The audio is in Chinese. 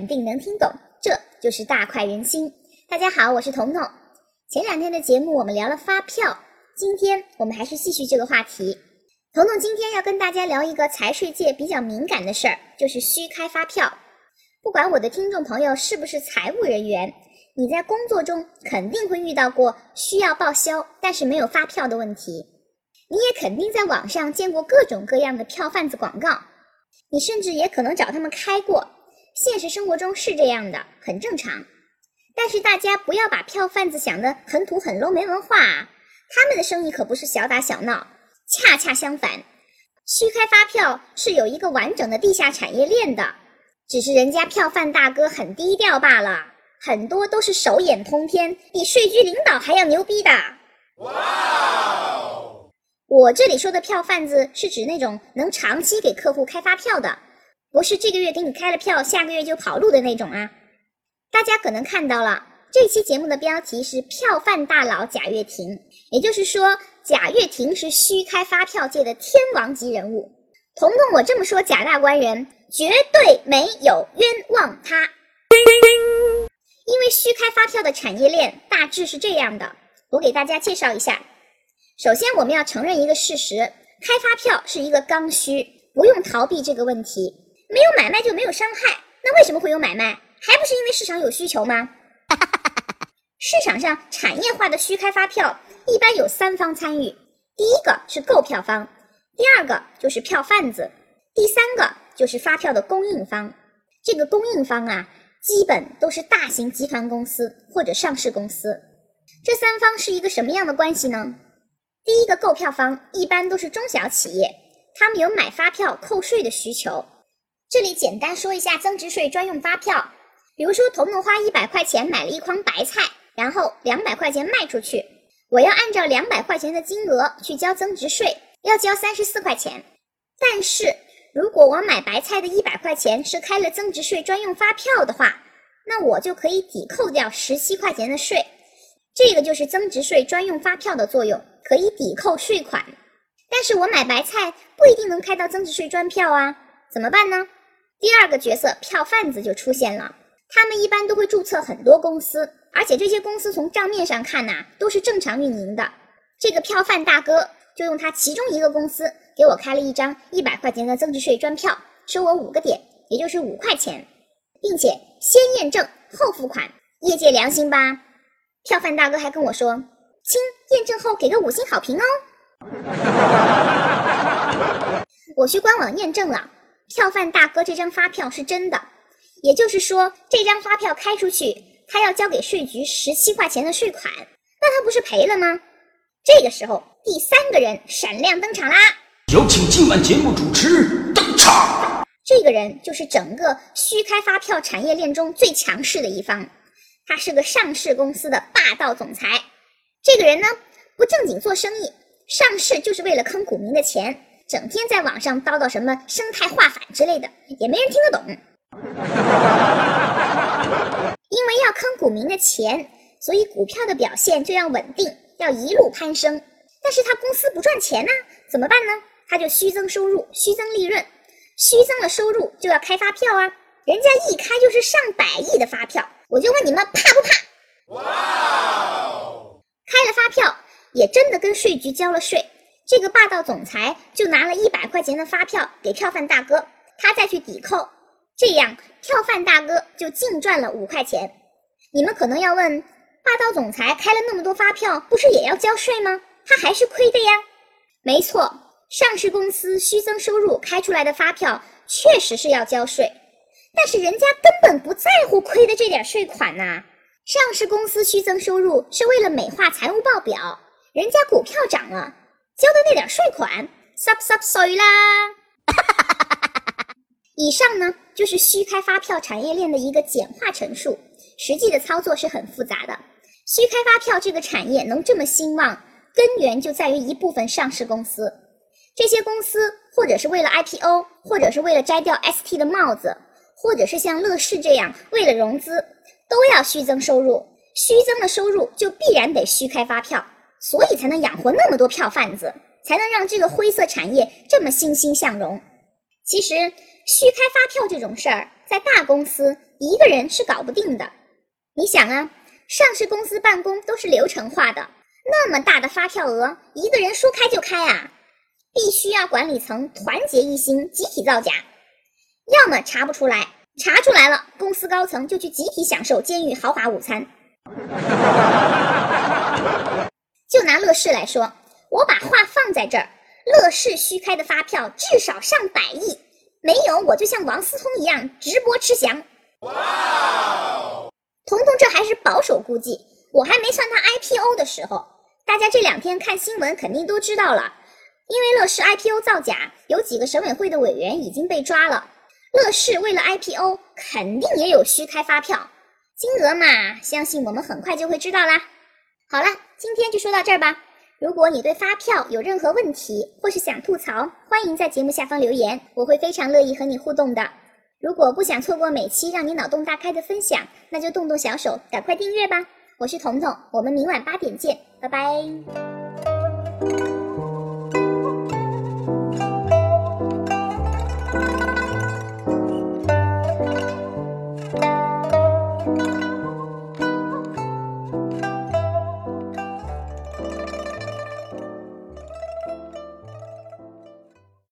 肯定能听懂，这就是大快人心。大家好，我是彤彤。前两天的节目我们聊了发票，今天我们还是继续这个话题。彤彤今天要跟大家聊一个财税界比较敏感的事儿，就是虚开发票。不管我的听众朋友是不是财务人员，你在工作中肯定会遇到过需要报销但是没有发票的问题。你也肯定在网上见过各种各样的票贩子广告，你甚至也可能找他们开过。现实生活中是这样的，很正常。但是大家不要把票贩子想得很土很 low 没文化，他们的生意可不是小打小闹，恰恰相反，虚开发票是有一个完整的地下产业链的，只是人家票贩大哥很低调罢了，很多都是手眼通天，比税局领导还要牛逼的。哇！我这里说的票贩子是指那种能长期给客户开发票的，不是这个月给你开了票，下个月就跑路的那种啊。大家可能看到了，这期节目的标题是“票贩大佬贾跃亭”，也就是说，贾跃亭是虚开发票界的天王级人物。彤彤，我这么说，贾大官人绝对没有冤枉他。因为虚开发票的产业链大致是这样的，我给大家介绍一下。首先，我们要承认一个事实：开发票是一个刚需，不用逃避这个问题。没有买卖就没有伤害，那为什么会有买卖？还不是因为市场有需求吗？市场上产业化的虚开发票一般有三方参与，第一个是购票方，第二个就是票贩子，第三个就是发票的供应方。这个供应方啊，基本都是大型集团公司或者上市公司。这三方是一个什么样的关系呢？第一个购票方一般都是中小企业，他们有买发票扣税的需求。这里简单说一下增值税专用发票。比如说，彤彤花一百块钱买了一筐白菜，然后两百块钱卖出去，我要按照两百块钱的金额去交增值税，要交三十四块钱。但是如果我买白菜的一百块钱是开了增值税专用发票的话，那我就可以抵扣掉十七块钱的税。这个就是增值税专用发票的作用，可以抵扣税款。但是我买白菜不一定能开到增值税专票啊，怎么办呢？第二个角色票贩子就出现了。他们一般都会注册很多公司，而且这些公司从账面上看呐，都是正常运营的。这个票贩大哥就用他其中一个公司给我开了一张一百块钱的增值税专票，收我五个点，也就是五块钱，并且先验证后付款，业界良心吧？票贩大哥还跟我说，亲，验证后给个五星好评哦。我去官网验证了，票贩大哥这张发票是真的。也就是说，这张发票开出去，他要交给税局十七块钱的税款，那他不是赔了吗？这个时候，第三个人闪亮登场啦！有请今晚节目主持登场。这个人就是整个虚开发票产业链中最强势的一方，他是个上市公司的霸道总裁。这个人呢，不正经做生意，上市就是为了坑股民的钱，整天在网上叨叨什么生态化反之类的，也没人听得懂。因为要坑股民的钱，所以股票的表现就要稳定，要一路攀升。但是他公司不赚钱呢，怎么办呢？他就虚增收入，虚增利润，虚增了收入就要开发票啊！人家一开就是上百亿的发票，我就问你们怕不怕？哇！开了发票，也真的跟税局交了税。这个霸道总裁就拿了一百块钱的发票给票贩大哥，他再去抵扣。这样，票贩大哥就净赚了五块钱。你们可能要问，霸道总裁开了那么多发票，不是也要交税吗？他还是亏的呀。没错，上市公司虚增收入开出来的发票确实是要交税，但是人家根本不在乎亏的这点税款呐。上市公司虚增收入是为了美化财务报表，人家股票涨了，交的那点税款，sub sub sorry 啦。以上呢，就是虚开发票产业链的一个简化陈述，实际的操作是很复杂的。虚开发票这个产业能这么兴旺，根源就在于一部分上市公司。这些公司或者是为了 IPO，或者是为了摘掉 ST 的帽子，或者是像乐视这样为了融资，都要虚增收入。虚增的收入就必然得虚开发票，所以才能养活那么多票贩子，才能让这个灰色产业这么欣欣向荣。其实。虚开发票这种事儿，在大公司一个人是搞不定的。你想啊，上市公司办公都是流程化的，那么大的发票额，一个人说开就开啊，必须要管理层团结一心，集体造假。要么查不出来，查出来了，公司高层就去集体享受监狱豪华午餐。就拿乐视来说，我把话放在这儿，乐视虚开的发票至少上百亿，没有我就像王思聪一样直播吃翔。哇！彤彤这还是保守估计，我还没算他 IPO 的时候。大家这两天看新闻肯定都知道了，因为乐视 IPO 造假，有几个省委会的委员已经被抓了。乐视为了 IPO，肯定也有虚开发票，金额嘛，相信我们很快就会知道啦。好了，今天就说到这儿吧。如果你对发票有任何问题，或是想吐槽，欢迎在节目下方留言，我会非常乐意和你互动的。如果不想错过每期让你脑洞大开的分享，那就动动小手，赶快订阅吧。我是彤彤，我们明晚八点见，拜拜。